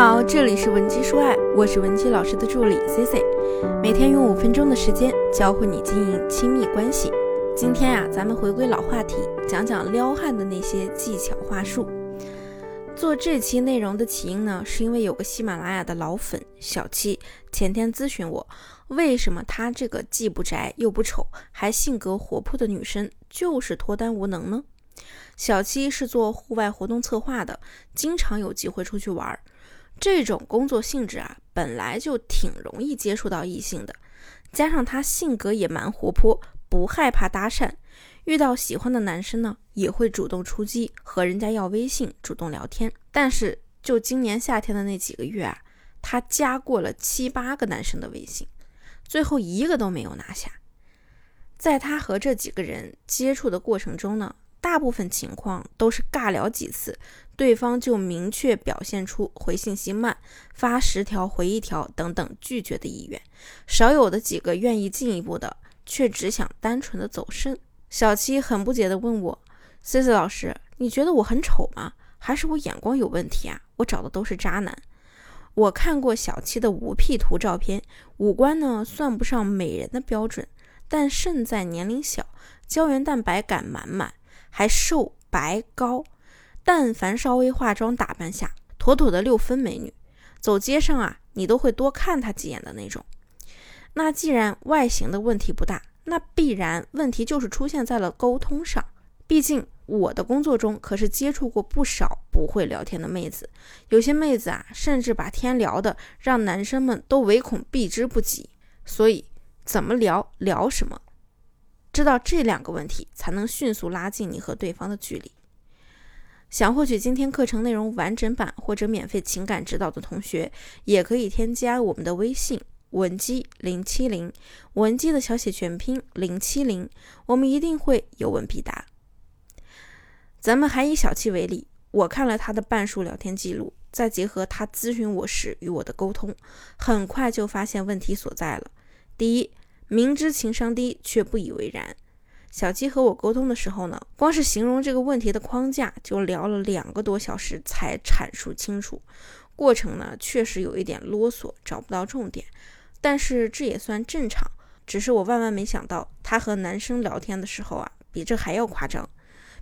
好，这里是文姬说爱，我是文姬老师的助理 C C，每天用五分钟的时间教会你经营亲密关系。今天呀，咱们回归老话题，讲讲撩汉的那些技巧话术。做这期内容的起因呢，是因为有个喜马拉雅的老粉小七前天咨询我，为什么她这个既不宅又不丑，还性格活泼的女生就是脱单无能呢？小七是做户外活动策划的，经常有机会出去玩儿。这种工作性质啊，本来就挺容易接触到异性的，加上他性格也蛮活泼，不害怕搭讪，遇到喜欢的男生呢，也会主动出击，和人家要微信，主动聊天。但是就今年夏天的那几个月啊，他加过了七八个男生的微信，最后一个都没有拿下。在他和这几个人接触的过程中呢，大部分情况都是尬聊几次。对方就明确表现出回信息慢、发十条回一条等等拒绝的意愿，少有的几个愿意进一步的，却只想单纯的走肾。小七很不解的问我：“C C 老师，你觉得我很丑吗？还是我眼光有问题啊？我找的都是渣男。”我看过小七的无 P 图照片，五官呢算不上美人的标准，但胜在年龄小，胶原蛋白感满满，还瘦白高。但凡稍微化妆打扮下，妥妥的六分美女。走街上啊，你都会多看她几眼的那种。那既然外形的问题不大，那必然问题就是出现在了沟通上。毕竟我的工作中可是接触过不少不会聊天的妹子，有些妹子啊，甚至把天聊的让男生们都唯恐避之不及。所以，怎么聊，聊什么，知道这两个问题，才能迅速拉近你和对方的距离。想获取今天课程内容完整版或者免费情感指导的同学，也可以添加我们的微信文姬零七零，文姬的小写全拼零七零，我们一定会有问必答。咱们还以小七为例，我看了他的半数聊天记录，再结合他咨询我时与我的沟通，很快就发现问题所在了。第一，明知情商低却不以为然。小鸡和我沟通的时候呢，光是形容这个问题的框架就聊了两个多小时才阐述清楚，过程呢确实有一点啰嗦，找不到重点，但是这也算正常。只是我万万没想到，他和男生聊天的时候啊，比这还要夸张。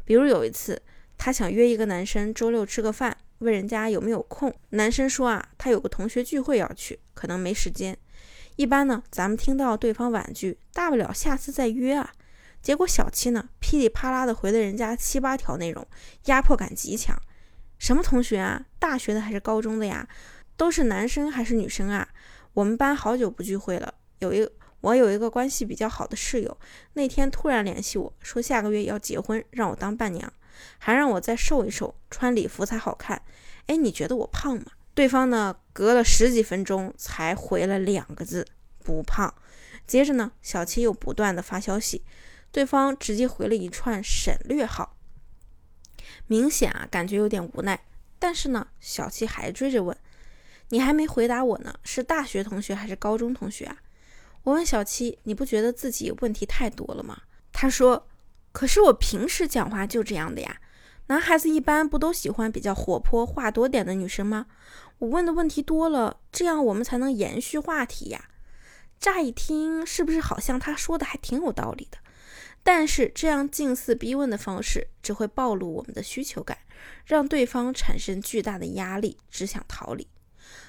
比如有一次，他想约一个男生周六吃个饭，问人家有没有空，男生说啊，他有个同学聚会要去，可能没时间。一般呢，咱们听到对方婉拒，大不了下次再约啊。结果小七呢，噼里啪啦的回了人家七八条内容，压迫感极强。什么同学啊？大学的还是高中的呀？都是男生还是女生啊？我们班好久不聚会了。有一我有一个关系比较好的室友，那天突然联系我说下个月要结婚，让我当伴娘，还让我再瘦一瘦，穿礼服才好看。哎，你觉得我胖吗？对方呢，隔了十几分钟才回了两个字：不胖。接着呢，小七又不断的发消息。对方直接回了一串省略号，明显啊，感觉有点无奈。但是呢，小七还追着问：“你还没回答我呢，是大学同学还是高中同学啊？”我问小七：“你不觉得自己问题太多了吗？”他说：“可是我平时讲话就这样的呀，男孩子一般不都喜欢比较活泼、话多点的女生吗？我问的问题多了，这样我们才能延续话题呀。”乍一听，是不是好像他说的还挺有道理的？但是这样近似逼问的方式，只会暴露我们的需求感，让对方产生巨大的压力，只想逃离。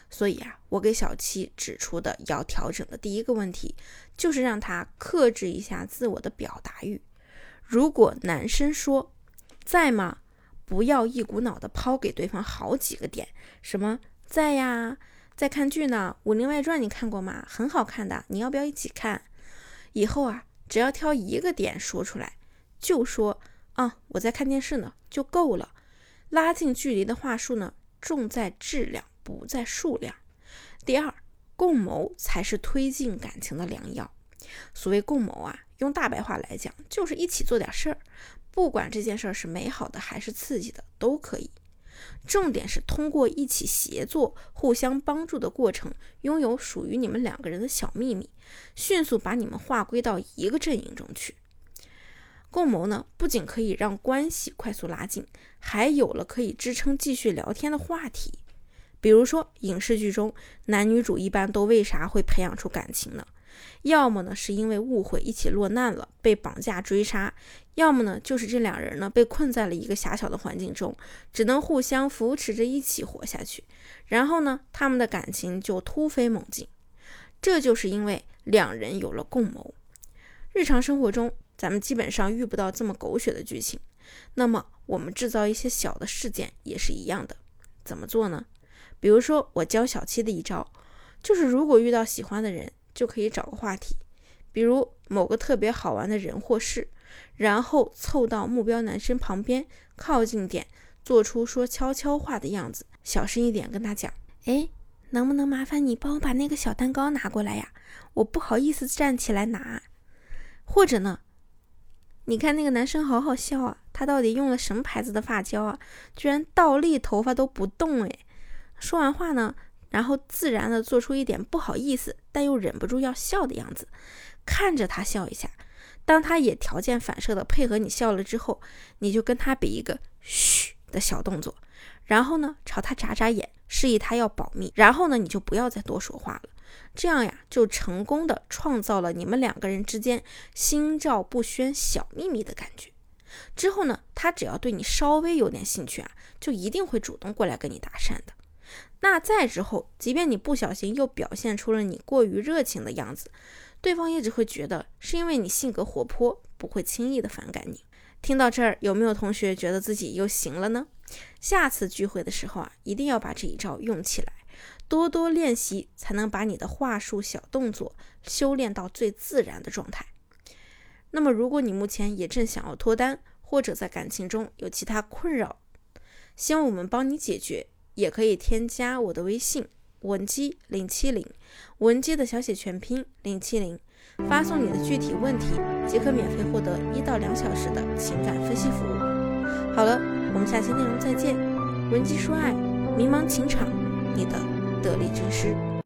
所以啊，我给小七指出的要调整的第一个问题，就是让他克制一下自我的表达欲。如果男生说在吗，不要一股脑的抛给对方好几个点，什么在呀，在看剧呢，《武林外传》你看过吗？很好看的，你要不要一起看？以后啊。只要挑一个点说出来，就说啊，我在看电视呢，就够了。拉近距离的话术呢，重在质量，不在数量。第二，共谋才是推进感情的良药。所谓共谋啊，用大白话来讲，就是一起做点事儿，不管这件事儿是美好的还是刺激的，都可以。重点是通过一起协作、互相帮助的过程，拥有属于你们两个人的小秘密，迅速把你们划归到一个阵营中去。共谋呢，不仅可以让关系快速拉近，还有了可以支撑继续聊天的话题。比如说影视剧中男女主一般都为啥会培养出感情呢？要么呢是因为误会一起落难了，被绑架追杀；要么呢就是这两人呢被困在了一个狭小的环境中，只能互相扶持着一起活下去。然后呢，他们的感情就突飞猛进。这就是因为两人有了共谋。日常生活中，咱们基本上遇不到这么狗血的剧情。那么，我们制造一些小的事件也是一样的。怎么做呢？比如说，我教小七的一招，就是如果遇到喜欢的人，就可以找个话题，比如某个特别好玩的人或事，然后凑到目标男生旁边，靠近点，做出说悄悄话的样子，小声一点跟他讲：“哎。”能不能麻烦你帮我把那个小蛋糕拿过来呀？我不好意思站起来拿。或者呢，你看那个男生好好笑啊，他到底用了什么牌子的发胶啊？居然倒立头发都不动哎！说完话呢，然后自然的做出一点不好意思但又忍不住要笑的样子，看着他笑一下。当他也条件反射的配合你笑了之后，你就跟他比一个嘘的小动作，然后呢，朝他眨眨眼。示意他要保密，然后呢，你就不要再多说话了。这样呀，就成功的创造了你们两个人之间心照不宣、小秘密的感觉。之后呢，他只要对你稍微有点兴趣啊，就一定会主动过来跟你搭讪的。那再之后，即便你不小心又表现出了你过于热情的样子，对方也只会觉得是因为你性格活泼，不会轻易的反感你。听到这儿，有没有同学觉得自己又行了呢？下次聚会的时候啊，一定要把这一招用起来，多多练习，才能把你的话术小动作修炼到最自然的状态。那么，如果你目前也正想要脱单，或者在感情中有其他困扰，希望我们帮你解决，也可以添加我的微信文姬零七零，文姬的小写全拼零七零，发送你的具体问题，即可免费获得一到两小时的情感分析服务。好了。我们下期内容再见，文姬说爱，迷茫情场，你的得力军师。